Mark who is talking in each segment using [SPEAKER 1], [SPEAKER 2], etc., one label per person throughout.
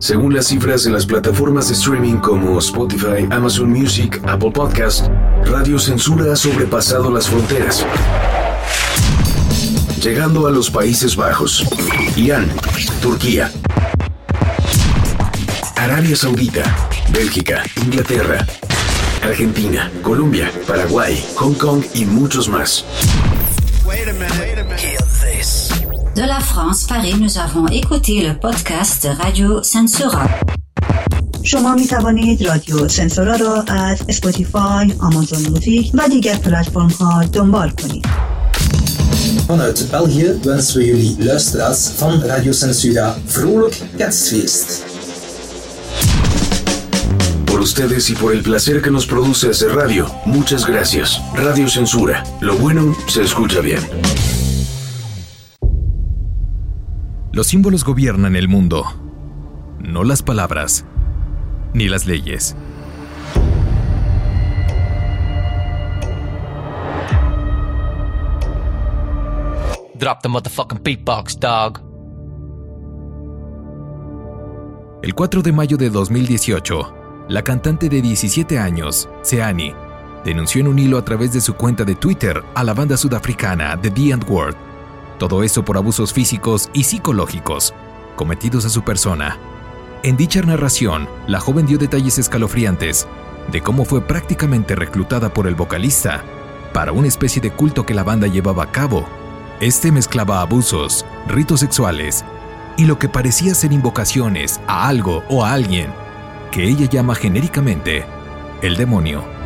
[SPEAKER 1] Según las cifras de las plataformas de streaming como Spotify, Amazon Music, Apple Podcast, Radio Censura ha sobrepasado las fronteras, llegando a los Países Bajos, Irán, Turquía, Arabia Saudita, Bélgica, Inglaterra, Argentina, Colombia, Paraguay, Hong Kong y muchos más
[SPEAKER 2] De la France, Paris, nous avons écouté le podcast Radio Censura.
[SPEAKER 3] شما می توانید رادیو سنسورا را از اسپاتیفای، آمازون موزیک و دیگر پلتفرم ها دنبال کنید.
[SPEAKER 4] Vanuit België wensen we jullie luisteraars van Radio Censura vrolijk kerstfeest.
[SPEAKER 1] Por ustedes y por el placer que nos produce hacer radio, muchas gracias. Radio Censura, lo bueno se escucha bien.
[SPEAKER 5] Los símbolos gobiernan el mundo, no las palabras, ni las leyes.
[SPEAKER 6] Drop the motherfucking beatbox, dog.
[SPEAKER 5] El 4 de mayo de 2018, la cantante de 17 años, Seani, denunció en un hilo a través de su cuenta de Twitter a la banda sudafricana The The World. Todo eso por abusos físicos y psicológicos cometidos a su persona. En dicha narración, la joven dio detalles escalofriantes de cómo fue prácticamente reclutada por el vocalista para una especie de culto que la banda llevaba a cabo. Este mezclaba abusos, ritos sexuales y lo que parecía ser invocaciones a algo o a alguien que ella llama genéricamente el demonio.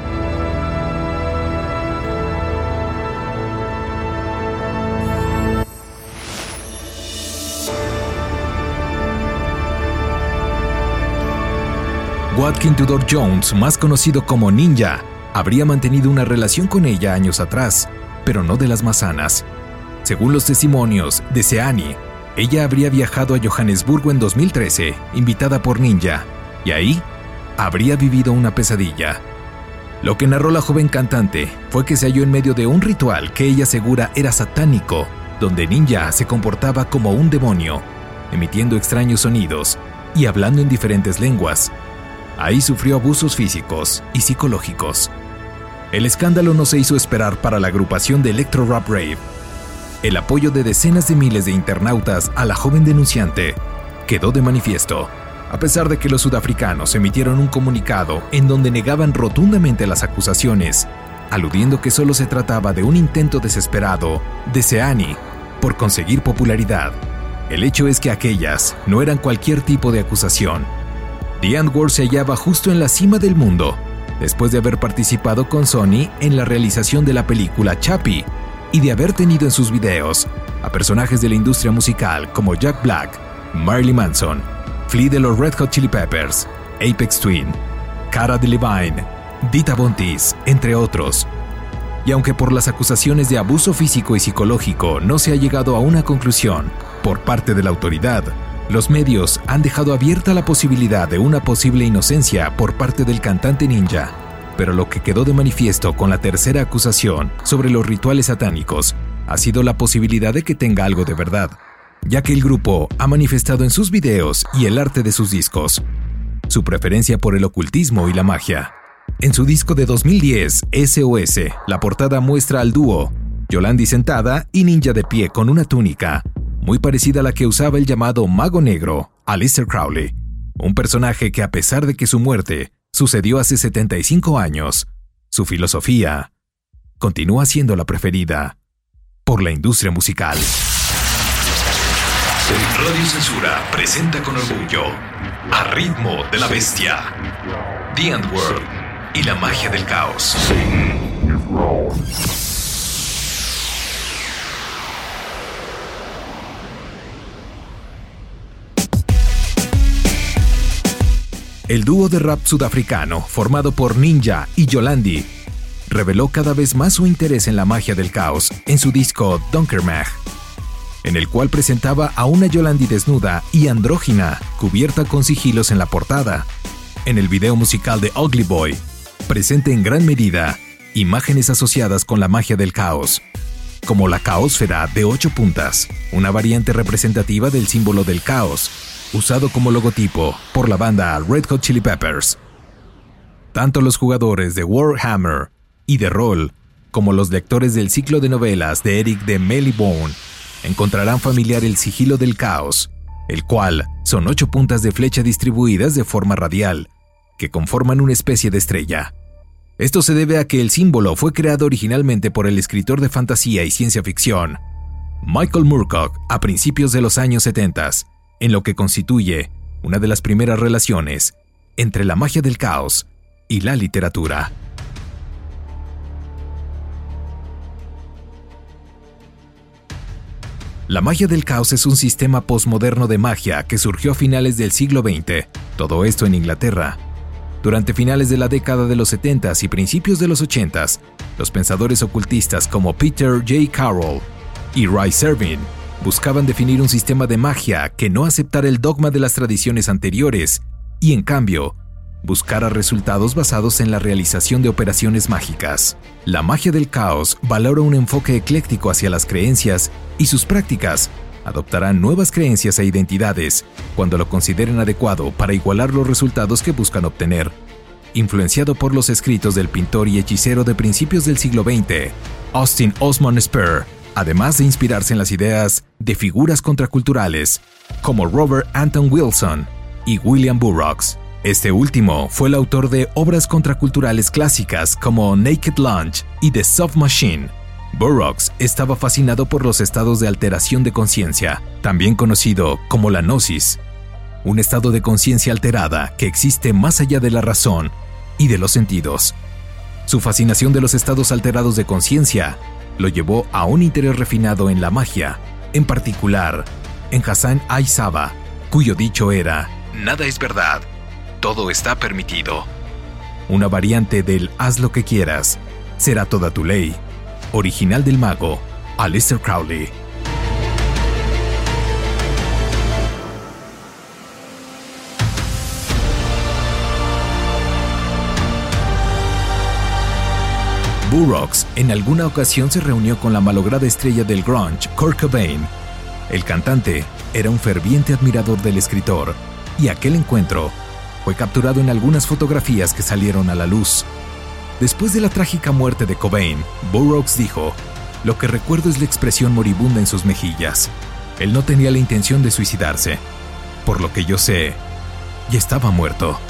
[SPEAKER 5] Watkin Tudor Jones, más conocido como Ninja, habría mantenido una relación con ella años atrás, pero no de las más sanas. Según los testimonios de Seani, ella habría viajado a Johannesburgo en 2013, invitada por Ninja, y ahí habría vivido una pesadilla. Lo que narró la joven cantante fue que se halló en medio de un ritual que ella asegura era satánico, donde Ninja se comportaba como un demonio, emitiendo extraños sonidos y hablando en diferentes lenguas, Ahí sufrió abusos físicos y psicológicos. El escándalo no se hizo esperar para la agrupación de Electro Rap Rave. El apoyo de decenas de miles de internautas a la joven denunciante quedó de manifiesto, a pesar de que los sudafricanos emitieron un comunicado en donde negaban rotundamente las acusaciones, aludiendo que solo se trataba de un intento desesperado de Seani por conseguir popularidad. El hecho es que aquellas no eran cualquier tipo de acusación, The Antwoord se hallaba justo en la cima del mundo, después de haber participado con Sony en la realización de la película Chappie y de haber tenido en sus videos a personajes de la industria musical como Jack Black, Marilyn Manson, Flea de los Red Hot Chili Peppers, Apex Twin, Cara Delevingne, Dita Bontis, entre otros. Y aunque por las acusaciones de abuso físico y psicológico no se ha llegado a una conclusión por parte de la autoridad, los medios han dejado abierta la posibilidad de una posible inocencia por parte del cantante ninja, pero lo que quedó de manifiesto con la tercera acusación sobre los rituales satánicos ha sido la posibilidad de que tenga algo de verdad, ya que el grupo ha manifestado en sus videos y el arte de sus discos su preferencia por el ocultismo y la magia. En su disco de 2010, SOS, la portada muestra al dúo, Yolandi sentada y Ninja de pie con una túnica, muy parecida a la que usaba el llamado Mago Negro, Alistair Crowley, un personaje que a pesar de que su muerte sucedió hace 75 años, su filosofía continúa siendo la preferida por la industria musical.
[SPEAKER 1] Radio Censura presenta con orgullo A ritmo de la bestia, The World y la magia del caos.
[SPEAKER 5] El dúo de rap sudafricano, formado por Ninja y Yolandi, reveló cada vez más su interés en la magia del caos en su disco Dunkermag, en el cual presentaba a una Yolandi desnuda y andrógina, cubierta con sigilos en la portada. En el video musical de Ugly Boy, presente en gran medida imágenes asociadas con la magia del caos, como la caósfera de ocho puntas, una variante representativa del símbolo del caos, usado como logotipo por la banda Red Hot Chili Peppers. Tanto los jugadores de Warhammer y de rol como los lectores del ciclo de novelas de Eric de Mellibone encontrarán familiar el sigilo del caos, el cual son ocho puntas de flecha distribuidas de forma radial, que conforman una especie de estrella. Esto se debe a que el símbolo fue creado originalmente por el escritor de fantasía y ciencia ficción, Michael Moorcock, a principios de los años 70, en lo que constituye una de las primeras relaciones entre la magia del caos y la literatura. La magia del caos es un sistema posmoderno de magia que surgió a finales del siglo XX, todo esto en Inglaterra. Durante finales de la década de los 70 y principios de los 80, los pensadores ocultistas como Peter J. Carroll y Ray Servin buscaban definir un sistema de magia que no aceptara el dogma de las tradiciones anteriores y, en cambio, buscara resultados basados en la realización de operaciones mágicas. La magia del caos valora un enfoque ecléctico hacia las creencias y sus prácticas adoptarán nuevas creencias e identidades cuando lo consideren adecuado para igualar los resultados que buscan obtener. Influenciado por los escritos del pintor y hechicero de principios del siglo XX, Austin Osman Spur, además de inspirarse en las ideas de figuras contraculturales como Robert Anton Wilson y William Burroughs. Este último fue el autor de obras contraculturales clásicas como Naked Lunch y The Soft Machine. Burroughs estaba fascinado por los estados de alteración de conciencia, también conocido como la gnosis, un estado de conciencia alterada que existe más allá de la razón y de los sentidos. Su fascinación de los estados alterados de conciencia lo llevó a un interés refinado en la magia, en particular en Hassan Aizaba, cuyo dicho era,
[SPEAKER 1] Nada es verdad, todo está permitido.
[SPEAKER 5] Una variante del haz lo que quieras, será toda tu ley, original del mago, Aleister Crowley. Burroughs en alguna ocasión se reunió con la malograda estrella del grunge, Kurt Cobain. El cantante era un ferviente admirador del escritor, y aquel encuentro fue capturado en algunas fotografías que salieron a la luz. Después de la trágica muerte de Cobain, Burroughs dijo, Lo que recuerdo es la expresión moribunda en sus mejillas. Él no tenía la intención de suicidarse. Por lo que yo sé, ya estaba muerto.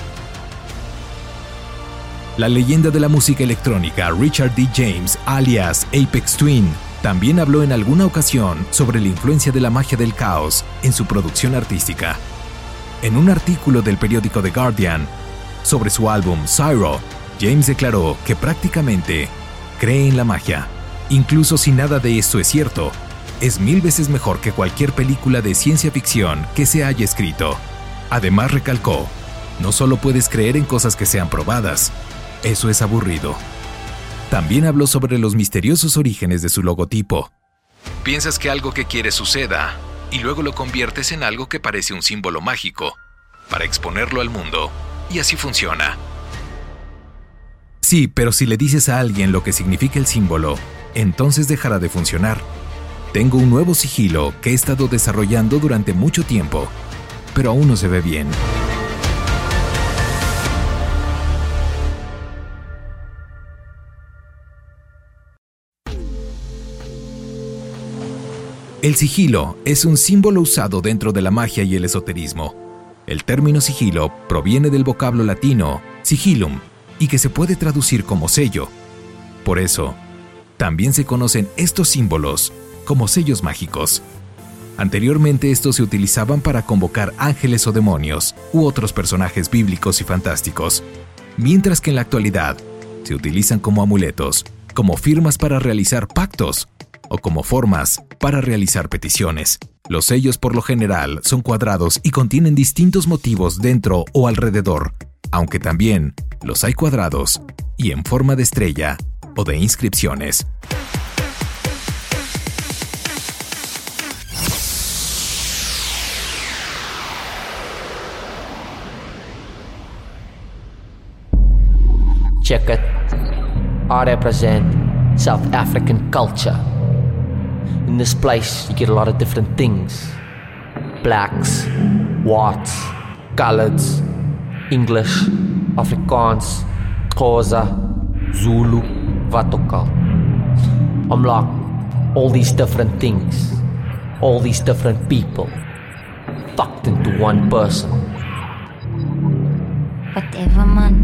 [SPEAKER 5] La leyenda de la música electrónica Richard D. James, alias Apex Twin, también habló en alguna ocasión sobre la influencia de la magia del caos en su producción artística. En un artículo del periódico The Guardian sobre su álbum Cyro, James declaró que prácticamente cree en la magia. Incluso si nada de esto es cierto, es mil veces mejor que cualquier película de ciencia ficción que se haya escrito. Además recalcó, no solo puedes creer en cosas que sean probadas, eso es aburrido. También habló sobre los misteriosos orígenes de su logotipo.
[SPEAKER 1] Piensas que algo que quieres suceda y luego lo conviertes en algo que parece un símbolo mágico para exponerlo al mundo. Y así funciona.
[SPEAKER 5] Sí, pero si le dices a alguien lo que significa el símbolo, entonces dejará de funcionar. Tengo un nuevo sigilo que he estado desarrollando durante mucho tiempo, pero aún no se ve bien. El sigilo es un símbolo usado dentro de la magia y el esoterismo. El término sigilo proviene del vocablo latino sigilum y que se puede traducir como sello. Por eso, también se conocen estos símbolos como sellos mágicos. Anteriormente estos se utilizaban para convocar ángeles o demonios u otros personajes bíblicos y fantásticos, mientras que en la actualidad se utilizan como amuletos, como firmas para realizar pactos como formas para realizar peticiones. Los sellos por lo general son cuadrados y contienen distintos motivos dentro o alrededor, aunque también los hay cuadrados y en forma de estrella o de inscripciones.
[SPEAKER 6] Check it. I represent South African culture. In this place, you get a lot of different things blacks, whites, Colours, English, Afrikaans, Xhosa, Zulu, wat ook. I'm like all these different things, all these different people, fucked into one person.
[SPEAKER 2] Whatever, man.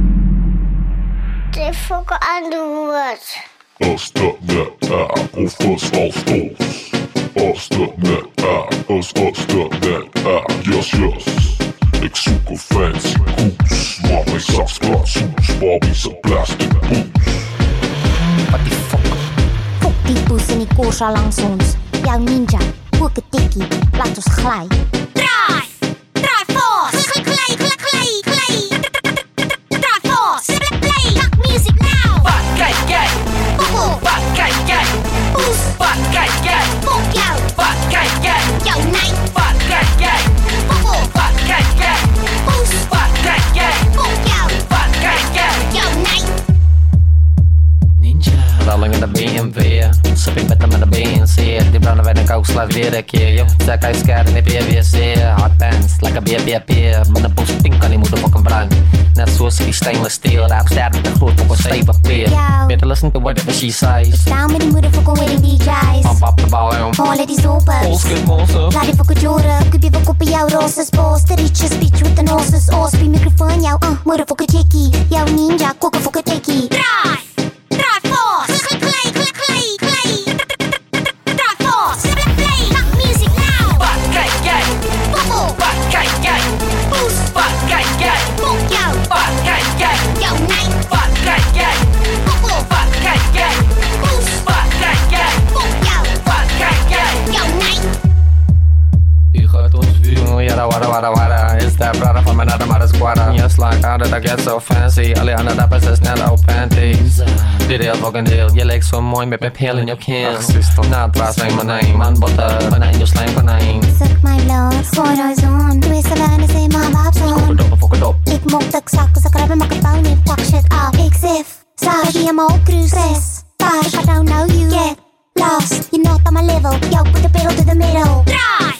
[SPEAKER 7] They fucker andre ord
[SPEAKER 8] hasta me a och först avstås. Hasta me a, oss hasta me a, yes yes. Exoco fancy goose, mommy socks got suits, Bobby's a plastic
[SPEAKER 7] boots. Langs ons, jou ninja, hoeketiki, laat ons
[SPEAKER 6] glij. BMW Så fick bättre med en BNC Det blandar världen kaoslar VDK Jag säkrar skärden i PVC Hot bands, like a BBP Men en buss pinkar mot en bakom vrang När sås i stänger stel Rapstad med en stor på en stejva
[SPEAKER 7] fel
[SPEAKER 6] Better listen to whatever she says
[SPEAKER 7] Down med din motherfucker with the DJs
[SPEAKER 6] Pump up the volume.
[SPEAKER 7] Håller din sopor Åskut
[SPEAKER 6] måsor Gladi
[SPEAKER 7] fuck och jura. Gubbi fuck upp i jou rosa spås The richest bitch with the noses Åsby mikrofon jou uh, Motherfucker checky Jou ninja Koka fucker
[SPEAKER 6] teki Drive! From another mother's squatter? Just like how did I get so fancy? Alle andere dappers is net op panties. Dit heel fucking deel. Je lijkt zo mooi met mijn pil in je kin. Na het was mijn manijn. Man botter. Banijn je slijm
[SPEAKER 7] my blood, photos on. Doe eens alleen eens in mijn babs on.
[SPEAKER 6] Fok het op, fok het op.
[SPEAKER 7] Ik mok dat ik zakken, ze krabben, het bouw niet, fuck shit up. Ik zif, zag je hem ook cruises. I don't know you. Get lost, you're not on my level. Yo, put the pedal to the middle. Draai,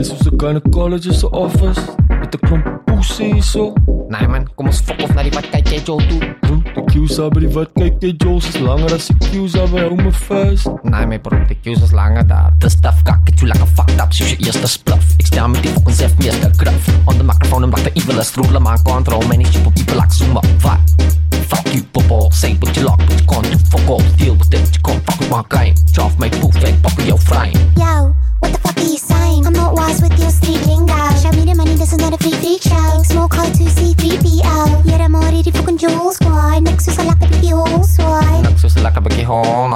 [SPEAKER 9] Dis soos 'n gynecologist se office met 'n klomp poesie hierso.
[SPEAKER 6] Nee man, kom ons fok of na die wat kyk jy jou toe.
[SPEAKER 9] Bro, die queues by die wat kyk jy jou is langer as die queues by Rome Fest.
[SPEAKER 6] Nee my bro, die queues is langer daar. Dis stuff kak, it's like a fucked up soos jy eerste spluf. Ek staan met die fucking self meester graf. On the microphone and like the evil is rule my control manage people people like Zuma. Fuck. Fuck you, Bobo. Say what you like, but you can't do fuck all. Deal with it, you can't fuck with my game. Drop my poof, like fuck with your frame.
[SPEAKER 7] Yo, what like a big hole.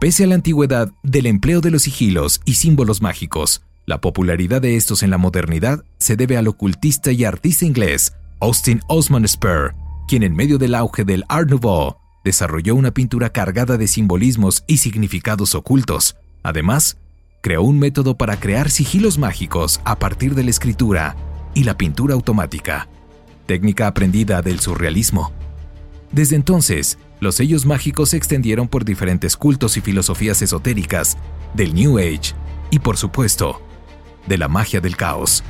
[SPEAKER 5] Pese a la antigüedad del empleo de los sigilos y símbolos mágicos, la popularidad de estos en la modernidad se debe al ocultista y artista inglés Austin Osman Spur, quien en medio del auge del Art Nouveau desarrolló una pintura cargada de simbolismos y significados ocultos. Además, creó un método para crear sigilos mágicos a partir de la escritura y la pintura automática, técnica aprendida del surrealismo. Desde entonces, los sellos mágicos se extendieron por diferentes cultos y filosofías esotéricas del New Age y, por supuesto, de la magia del caos.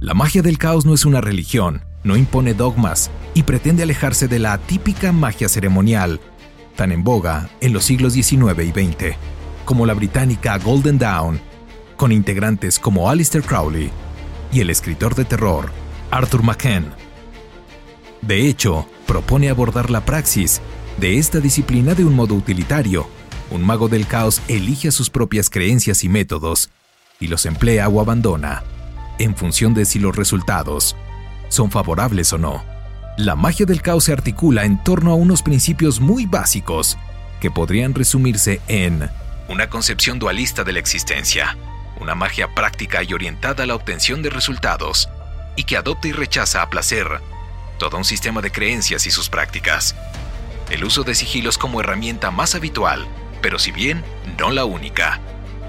[SPEAKER 5] La magia del caos no es una religión, no impone dogmas y pretende alejarse de la típica magia ceremonial, tan en boga en los siglos XIX y XX, como la británica Golden Dawn, con integrantes como Alistair Crowley y el escritor de terror Arthur McCann. De hecho, propone abordar la praxis de esta disciplina de un modo utilitario. Un mago del caos elige sus propias creencias y métodos y los emplea o abandona en función de si los resultados son favorables o no. La magia del caos se articula en torno a unos principios muy básicos que podrían resumirse en una concepción dualista de la existencia, una magia práctica y orientada a la obtención de resultados, y que adopta y rechaza a placer todo un sistema de creencias y sus prácticas. El uso de sigilos como herramienta más habitual, pero si bien no la única.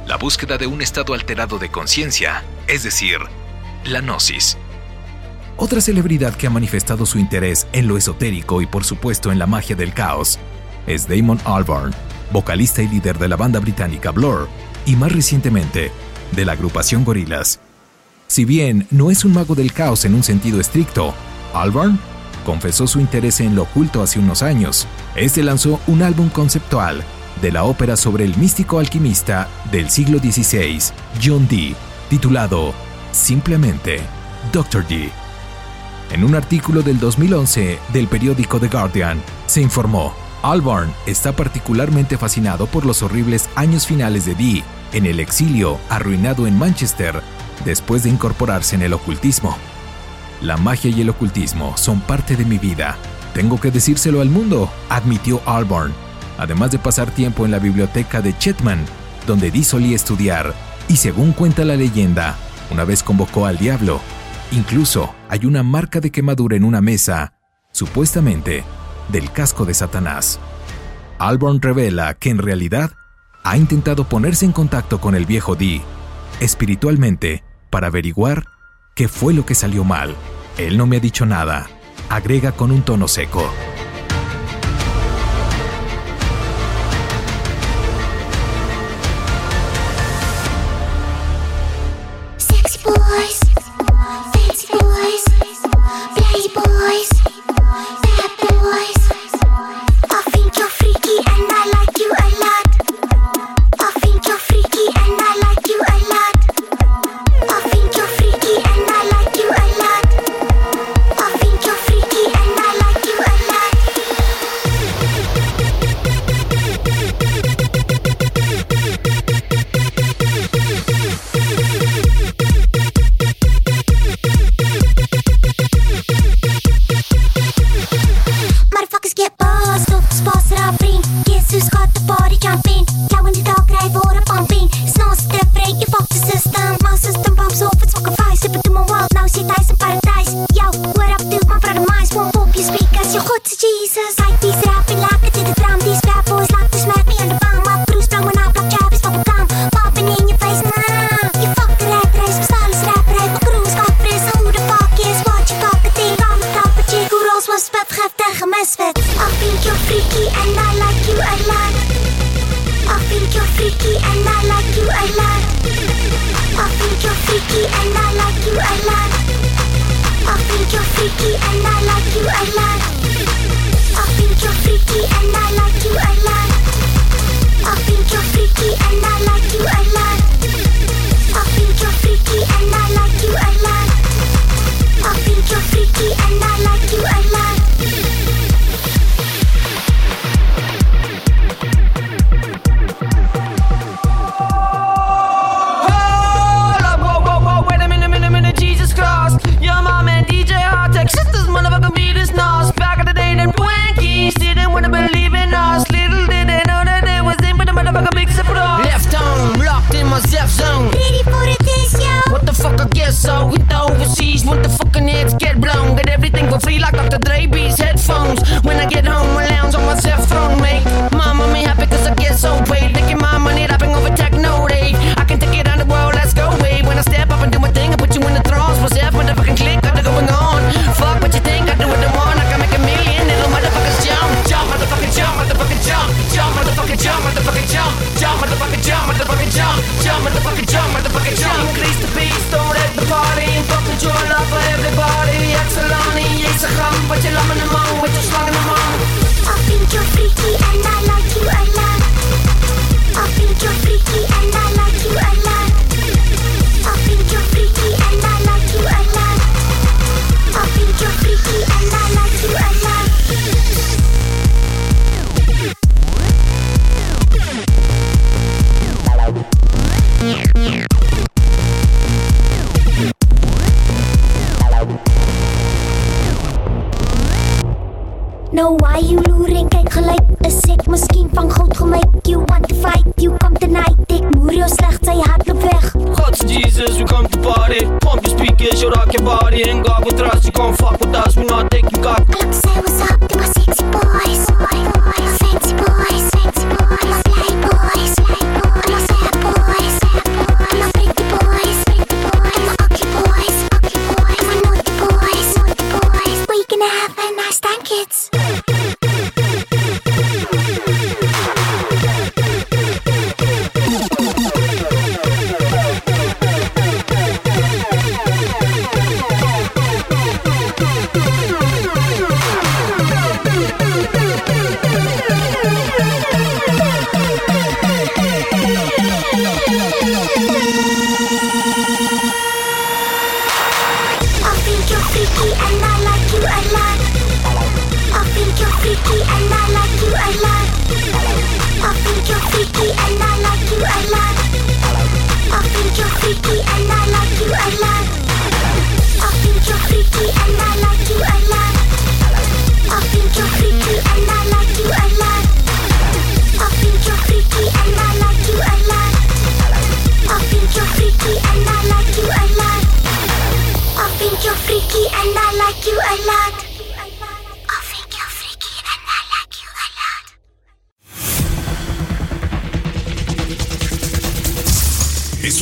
[SPEAKER 5] La búsqueda de un estado alterado de conciencia, es decir, la gnosis. Otra celebridad que ha manifestado su interés en lo esotérico y por supuesto en la magia del caos es Damon Albarn, vocalista y líder de la banda británica Blur y más recientemente de la agrupación Gorillaz. Si bien no es un mago del caos en un sentido estricto, Albarn confesó su interés en lo oculto hace unos años. Este lanzó un álbum conceptual de la ópera sobre el místico alquimista del siglo XVI, John Dee, titulado simplemente Dr. Dee. En un artículo del 2011 del periódico The Guardian, se informó, Albarn está particularmente fascinado por los horribles años finales de Dee en el exilio arruinado en Manchester después de incorporarse en el ocultismo. La magia y el ocultismo son parte de mi vida. Tengo que decírselo al mundo, admitió Albarn, además de pasar tiempo en la biblioteca de Chetman, donde Dee solía estudiar, y según cuenta la leyenda, una vez convocó al diablo. Incluso hay una marca de quemadura en una mesa, supuestamente del casco de Satanás. Alborn revela que en realidad ha intentado ponerse en contacto con el viejo Dee espiritualmente para averiguar qué fue lo que salió mal. Él no me ha dicho nada, agrega con un tono seco.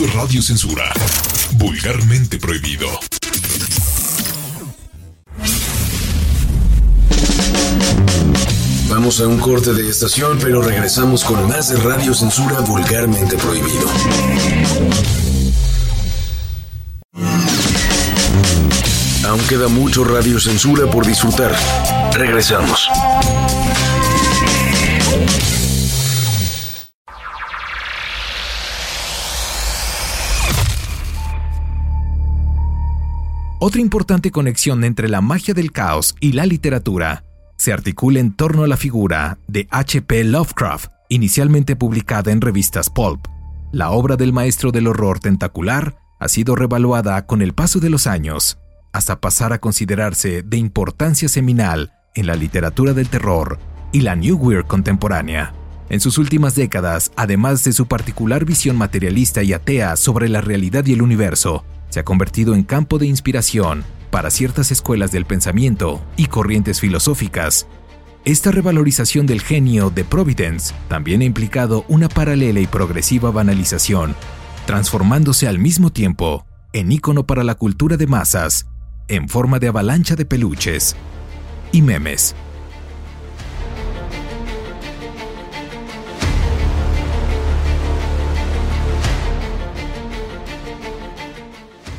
[SPEAKER 1] Radio Censura. Vulgarmente prohibido.
[SPEAKER 10] Vamos a un corte de estación, pero regresamos con más de Radio Censura vulgarmente prohibido. Aún queda mucho Radio Censura por disfrutar. Regresamos.
[SPEAKER 5] Otra importante conexión entre la magia del caos y la literatura se articula en torno a la figura de H.P. Lovecraft, inicialmente publicada en revistas pulp. La obra del maestro del horror tentacular ha sido revaluada con el paso de los años, hasta pasar a considerarse de importancia seminal en la literatura del terror y la New Weird contemporánea. En sus últimas décadas, además de su particular visión materialista y atea sobre la realidad y el universo, se ha convertido en campo de inspiración para ciertas escuelas del pensamiento y corrientes filosóficas. Esta revalorización del genio de Providence también ha implicado una paralela y progresiva banalización, transformándose al mismo tiempo en ícono para la cultura de masas, en forma de avalancha de peluches y memes.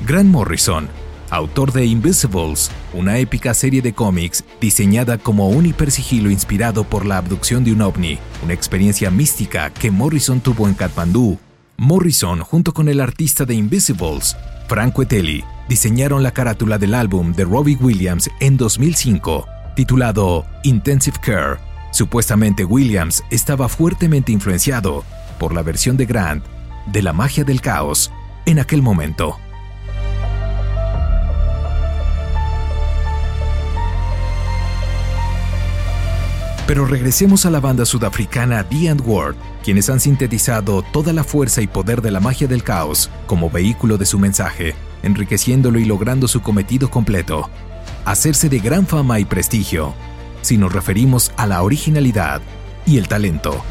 [SPEAKER 5] Grant Morrison, autor de Invisibles, una épica serie de cómics diseñada como un hipersigilo inspirado por la abducción de un ovni, una experiencia mística que Morrison tuvo en Kathmandú. Morrison, junto con el artista de Invisibles, Franco Etelli, diseñaron la carátula del álbum de Robbie Williams en 2005, titulado Intensive Care. Supuestamente Williams estaba fuertemente influenciado por la versión de Grant de la magia del caos en aquel momento. Pero regresemos a la banda sudafricana The Word, quienes han sintetizado toda la fuerza y poder de la magia del caos como vehículo de su mensaje, enriqueciéndolo y logrando su cometido completo. hacerse de gran fama y prestigio, si nos referimos a la originalidad y el talento.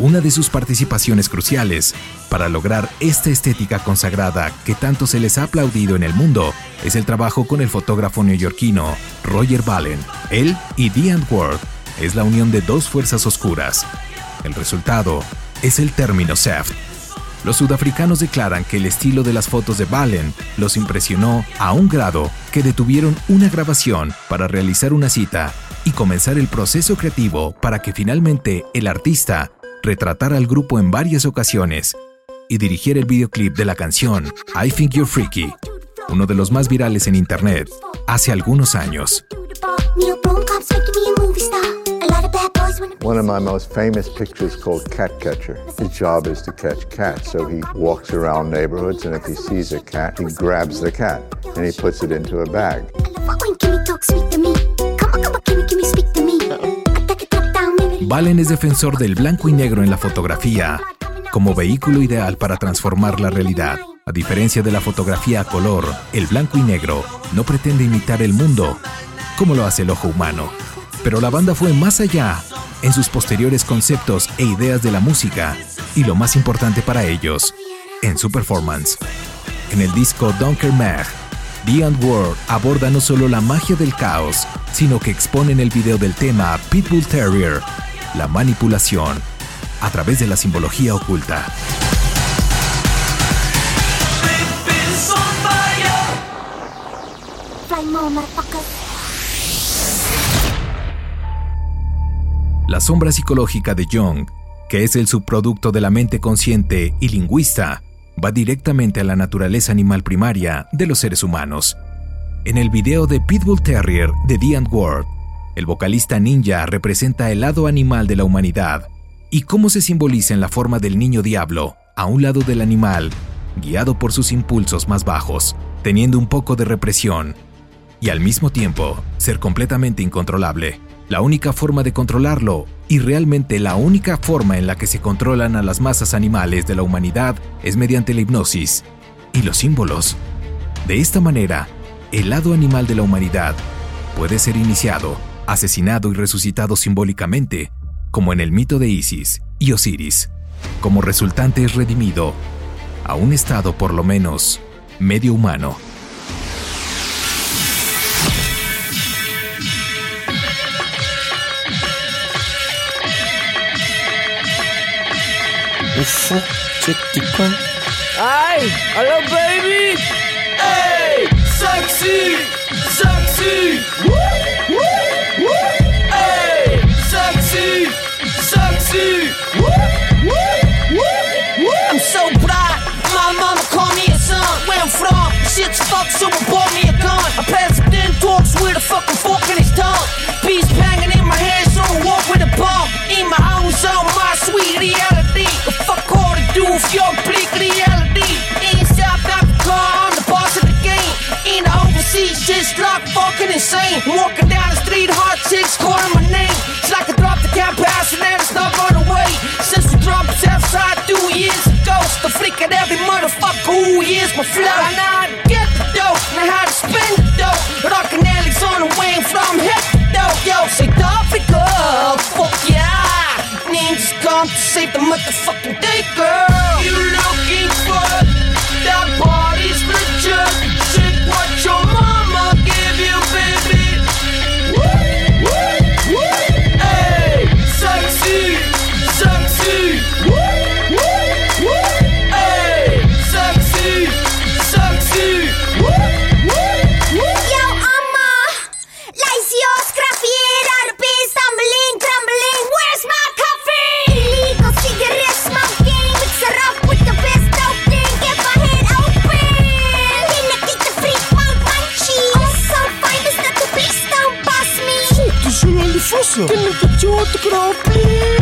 [SPEAKER 5] Una de sus participaciones cruciales para lograr esta estética consagrada que tanto se les ha aplaudido en el mundo es el trabajo con el fotógrafo neoyorquino Roger Ballen. Él y Dean Ward es la unión de dos fuerzas oscuras. El resultado es el término SEFT. Los sudafricanos declaran que el estilo de las fotos de Ballen los impresionó a un grado que detuvieron una grabación para realizar una cita y comenzar el proceso creativo para que finalmente el artista retratar al grupo en varias ocasiones y dirigir el videoclip de la canción I Think You're Freaky, uno de los más virales en Internet, hace algunos años.
[SPEAKER 11] One of my most famous pictures called Cat Catcher. His job is to catch cats, so he walks around neighborhoods and if he sees a cat, he grabs the cat and he puts it into a bag.
[SPEAKER 5] Valen es defensor del blanco y negro en la fotografía como vehículo ideal para transformar la realidad. A diferencia de la fotografía a color, el blanco y negro no pretende imitar el mundo como lo hace el ojo humano. Pero la banda fue más allá en sus posteriores conceptos e ideas de la música y lo más importante para ellos, en su performance. En el disco Dunker Mag, The World aborda no solo la magia del caos, sino que expone en el video del tema Pitbull Terrier la manipulación a través de la simbología oculta. La sombra psicológica de Jung, que es el subproducto de la mente consciente y lingüista, va directamente a la naturaleza animal primaria de los seres humanos. En el video de Pitbull Terrier de The Ward, el vocalista ninja representa el lado animal de la humanidad y cómo se simboliza en la forma del niño diablo, a un lado del animal, guiado por sus impulsos más bajos, teniendo un poco de represión y al mismo tiempo ser completamente incontrolable. La única forma de controlarlo y realmente la única forma en la que se controlan a las masas animales de la humanidad es mediante la hipnosis y los símbolos. De esta manera, el lado animal de la humanidad puede ser iniciado asesinado y resucitado simbólicamente, como en el mito de Isis y Osiris. Como resultante es redimido a un estado por lo menos medio humano.
[SPEAKER 9] ¡Ay! ¡Hola, baby! ¡Ey! ¡Sexy! ¡Sexy! I'm so proud. My mama called me a son. Where I'm from, shit's fucked, so bought me a gun. A president talks with a fucking fork in his tongue. Beast banging in my head, so I walk with a bump. In my own zone, my sweet reality. The fuck all to do if you're bleak reality. In South Africa, I'm the boss of the game. In the overseas, just like fucking insane. Walking down the street, hot chicks calling my who hears my flow. I get the dough, know how to spend the dough. Alleys on the way from head to. Yo, say Africa, fuck yeah. Ninjas come to save the motherfucking day, girl. You looking for that party's legit? もっとプロ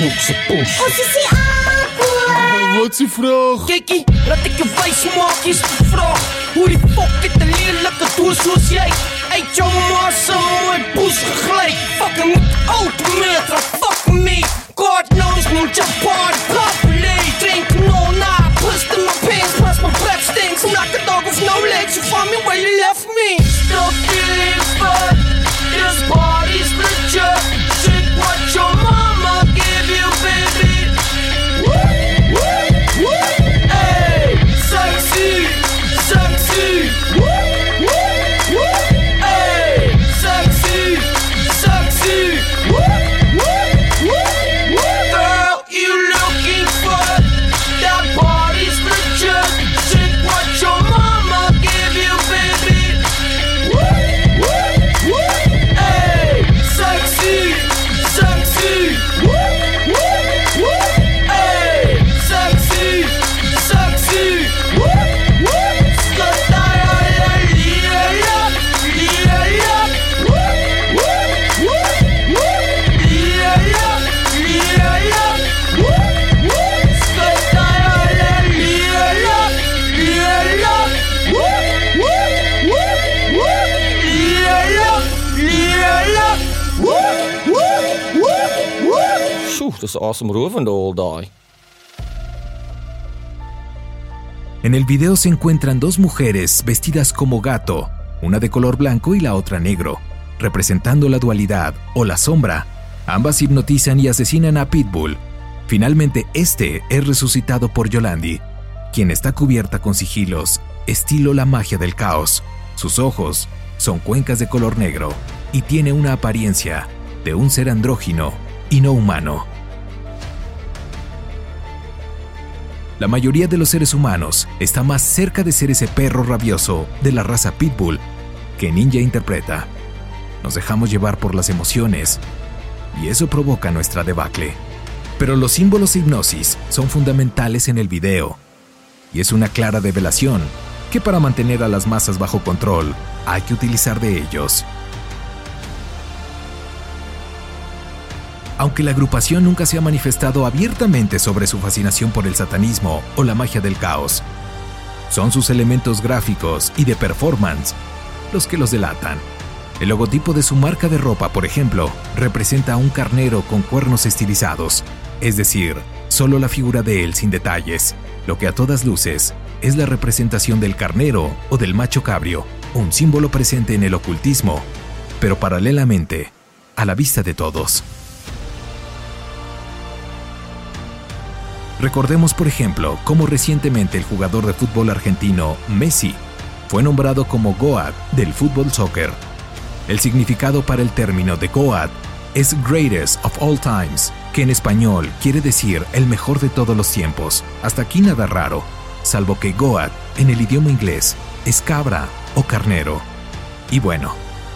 [SPEAKER 9] snoep.
[SPEAKER 12] Fucking snoep zijn poes.
[SPEAKER 9] Als je ziet aankomen.
[SPEAKER 12] Wat is die vraag?
[SPEAKER 9] Kikkie, laat ik je wijs maken, is de vraag. Hoe die fuck dit een lelijke doe zoals jij? Eet jouw massa mooi poes gegleed. Fucking met auto metra, fuck me. God knows niet je part properly. Drink no na, pust in my pants, plus my breath stinks. Like a dog with no legs, you find me where you left me. Fun, this
[SPEAKER 5] En el video se encuentran dos mujeres vestidas como gato, una de color blanco y la otra negro, representando la dualidad o la sombra. Ambas hipnotizan y asesinan a Pitbull. Finalmente, este es resucitado por Yolandi, quien está cubierta con sigilos, estilo la magia del caos. Sus ojos son cuencas de color negro y tiene una apariencia de un ser andrógino y no humano. La mayoría de los seres humanos está más cerca de ser ese perro rabioso de la raza Pitbull que Ninja interpreta. Nos dejamos llevar por las emociones y eso provoca nuestra debacle. Pero los símbolos de hipnosis son fundamentales en el video y es una clara revelación que para mantener a las masas bajo control hay que utilizar de ellos. Aunque la agrupación nunca se ha manifestado abiertamente sobre su fascinación por el satanismo o la magia del caos, son sus elementos gráficos y de performance los que los delatan. El logotipo de su marca de ropa, por ejemplo, representa a un carnero con cuernos estilizados, es decir, solo la figura de él sin detalles, lo que a todas luces es la representación del carnero o del macho cabrio, un símbolo presente en el ocultismo, pero paralelamente a la vista de todos. Recordemos, por ejemplo, cómo recientemente el jugador de fútbol argentino Messi fue nombrado como Goat del fútbol soccer. El significado para el término de Goat es Greatest of All Times, que en español quiere decir el mejor de todos los tiempos. Hasta aquí nada raro, salvo que Goat en el idioma inglés es cabra o carnero. Y bueno,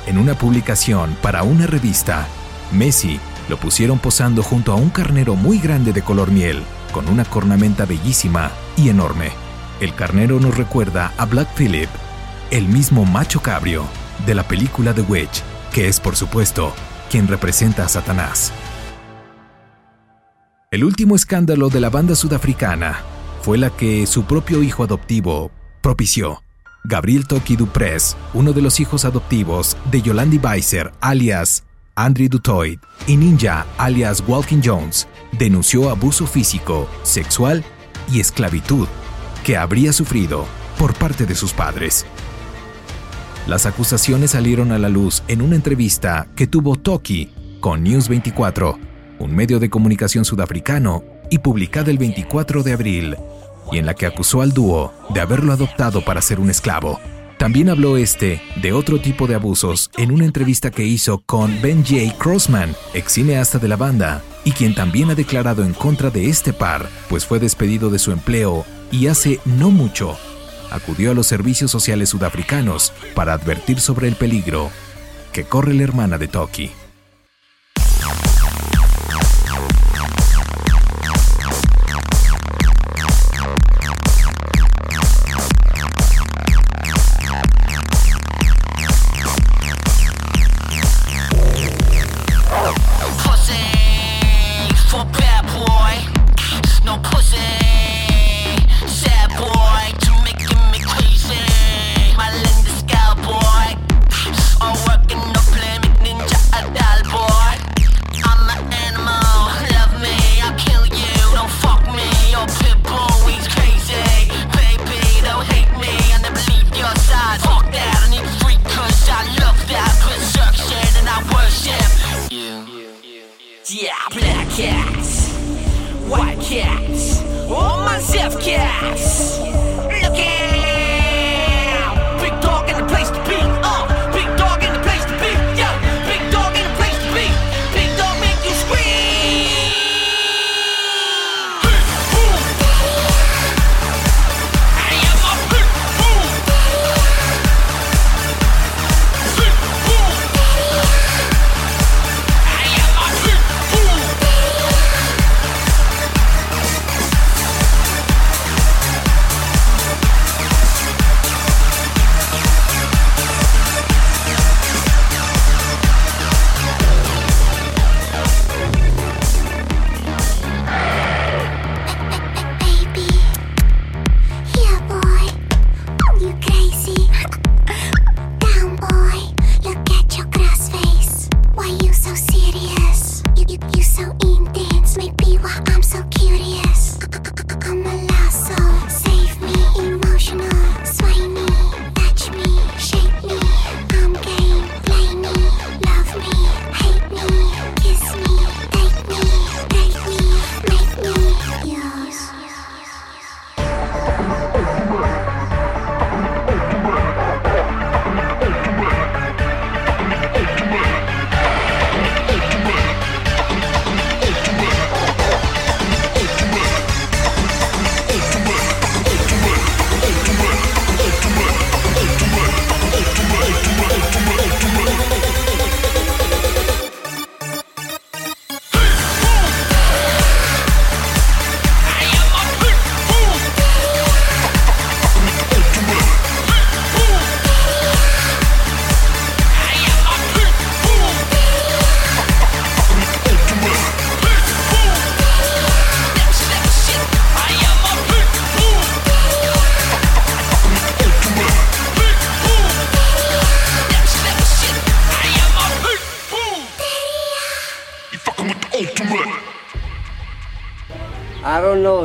[SPEAKER 5] en una publicación para una revista, Messi lo pusieron posando junto a un carnero muy grande de color miel, con una cornamenta bellísima y enorme. El carnero nos recuerda a Black Phillip, el mismo macho cabrio de la película The Witch, que es por supuesto quien representa a Satanás. El último escándalo de la banda sudafricana fue la que su propio hijo adoptivo propició. Gabriel Toki Duprez, uno de los hijos adoptivos de Yolandi Weiser, alias Andrew Dutoit, y Ninja, alias Walking Jones, denunció abuso físico, sexual y esclavitud que habría sufrido por parte de sus padres. Las acusaciones salieron a la luz en una entrevista que tuvo Toki con News 24, un medio de comunicación sudafricano, y publicada el 24 de abril, y en la que acusó al dúo de haberlo adoptado para ser un esclavo. También habló este de otro tipo de abusos en una entrevista que hizo con Ben J. Crossman, ex cineasta de la banda, y quien también ha declarado en contra de este par, pues fue despedido de su empleo y hace no mucho acudió a los servicios sociales sudafricanos para advertir sobre el peligro que corre la hermana de Toki.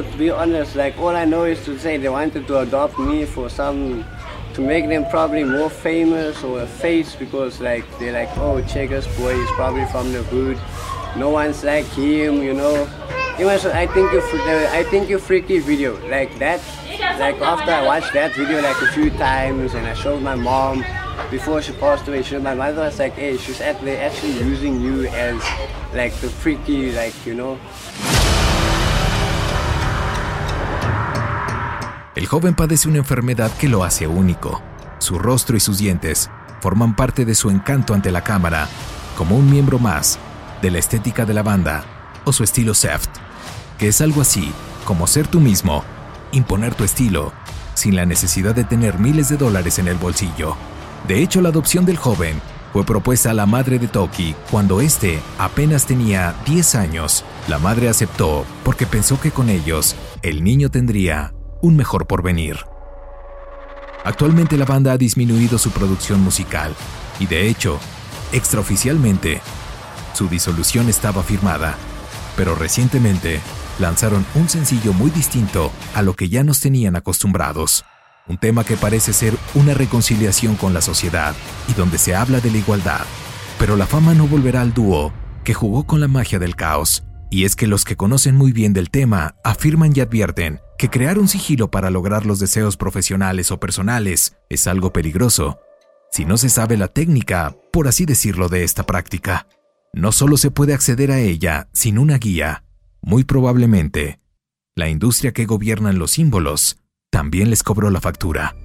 [SPEAKER 13] To be honest. Like, all I know is to say they wanted to adopt me for some, to make them probably more famous or a face because, like, they're like, oh, Checkers boy is probably from the hood. No one's like him, you know. It was, I think, you, I think you freaky video like that. Like after I watched that video like a few times and I showed my mom before she passed away, she, my mother was like, hey, she's actually using you as like the freaky, like, you know.
[SPEAKER 5] El joven padece una enfermedad que lo hace único. Su rostro y sus dientes forman parte de su encanto ante la cámara, como un miembro más de la estética de la banda o su estilo Seft, que es algo así como ser tú mismo, imponer tu estilo, sin la necesidad de tener miles de dólares en el bolsillo. De hecho, la adopción del joven fue propuesta a la madre de Toki cuando éste apenas tenía 10 años. La madre aceptó porque pensó que con ellos el niño tendría un mejor porvenir. Actualmente la banda ha disminuido su producción musical y de hecho, extraoficialmente, su disolución estaba firmada, pero recientemente lanzaron un sencillo muy distinto a lo que ya nos tenían acostumbrados. un tema que parece ser una reconciliación con la sociedad y donde se habla de la igualdad. Pero la fama no volverá al dúo que jugó con la magia del caos, y es que los que conocen muy bien del tema afirman y advierten que crear un sigilo para lograr los deseos profesionales o personales es algo peligroso, si no se sabe la técnica, por así decirlo, de esta práctica. No solo se puede acceder a ella sin una guía, muy probablemente, la industria que gobiernan los símbolos también les cobró la factura.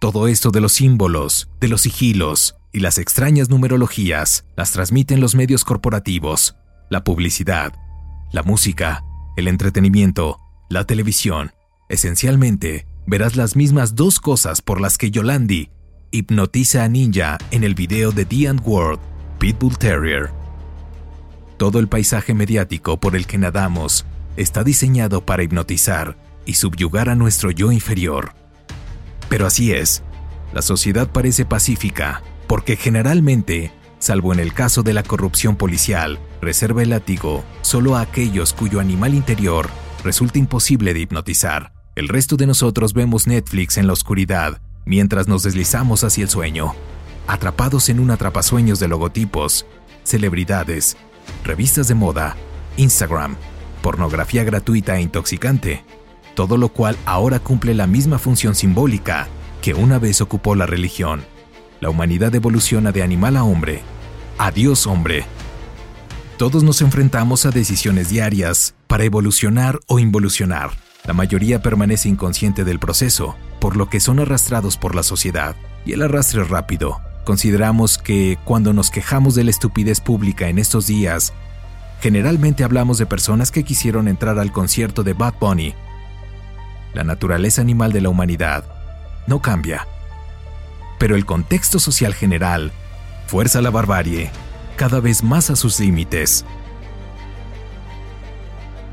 [SPEAKER 5] Todo esto de los símbolos, de los sigilos y las extrañas numerologías las transmiten los medios corporativos, la publicidad, la música, el entretenimiento, la televisión. Esencialmente, verás las mismas dos cosas por las que Yolandi hipnotiza a Ninja en el video de The World, Pitbull Terrier. Todo el paisaje mediático por el que nadamos está diseñado para hipnotizar y subyugar a nuestro yo inferior. Pero así es, la sociedad parece pacífica porque generalmente, salvo en el caso de la corrupción policial, reserva el látigo solo a aquellos cuyo animal interior resulta imposible de hipnotizar. El resto de nosotros vemos Netflix en la oscuridad mientras nos deslizamos hacia el sueño, atrapados en un atrapasueños de logotipos, celebridades, revistas de moda, Instagram, pornografía gratuita e intoxicante, todo lo cual ahora cumple la misma función simbólica que una vez ocupó la religión. La humanidad evoluciona de animal a hombre, a Dios hombre. Todos nos enfrentamos a decisiones diarias para evolucionar o involucionar. La mayoría permanece inconsciente del proceso, por lo que son arrastrados por la sociedad, y el arrastre rápido. Consideramos que cuando nos quejamos de la estupidez pública en estos días, generalmente hablamos de personas que quisieron entrar al concierto de Bad Bunny. La naturaleza animal de la humanidad no cambia, pero el contexto social general fuerza la barbarie cada vez más a sus límites.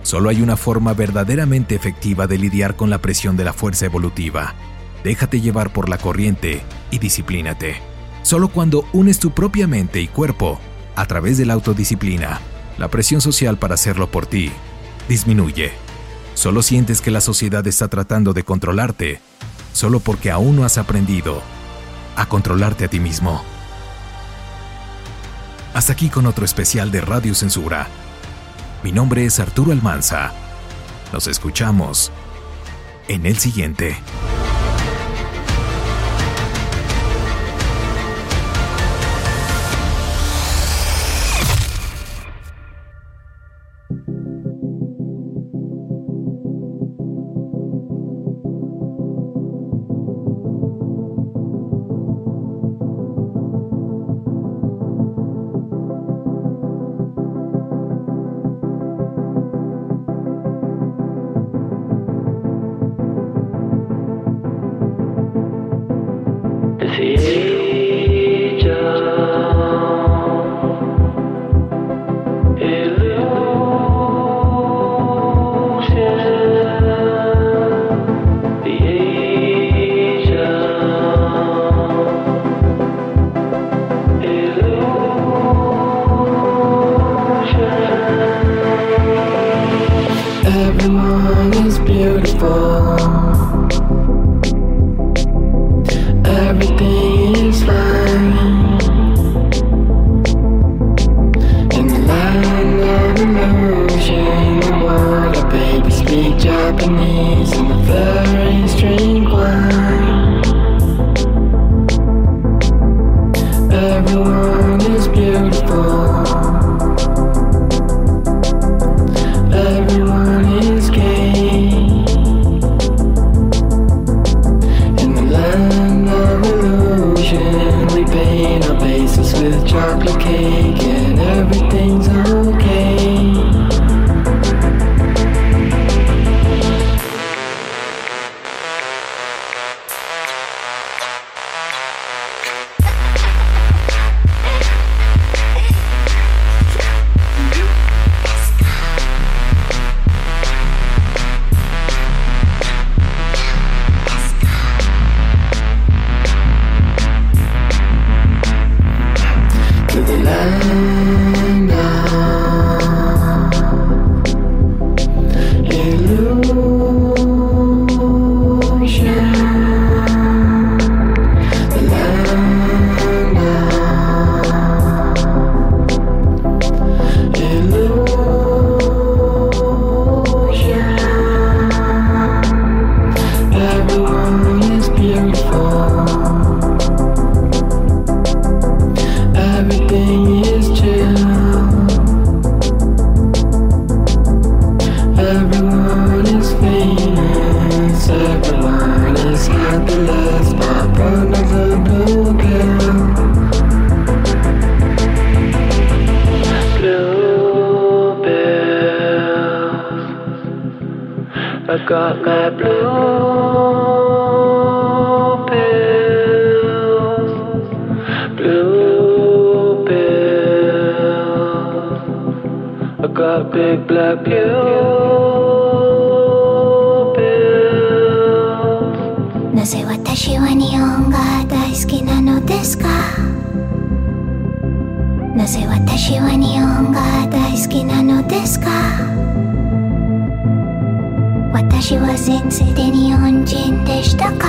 [SPEAKER 5] Solo hay una forma verdaderamente efectiva de lidiar con la presión de la fuerza evolutiva. Déjate llevar por la corriente y disciplínate. Solo cuando unes tu propia mente y cuerpo a través de la autodisciplina, la presión social para hacerlo por ti disminuye. Solo sientes que la sociedad está tratando de controlarte, solo porque aún no has aprendido a controlarte a ti mismo. Hasta aquí con otro especial de Radio Censura mi nombre es Arturo Almanza. Nos escuchamos en el siguiente.
[SPEAKER 12] chocolate cake and everything.
[SPEAKER 14] Big black pupils.
[SPEAKER 7] なぜ私は日本が大好きなのですか？なぜ私は日本が大好きなのですか？私は前世で日本人でしたか？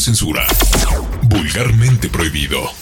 [SPEAKER 1] Censura. Vulgarmente prohibido.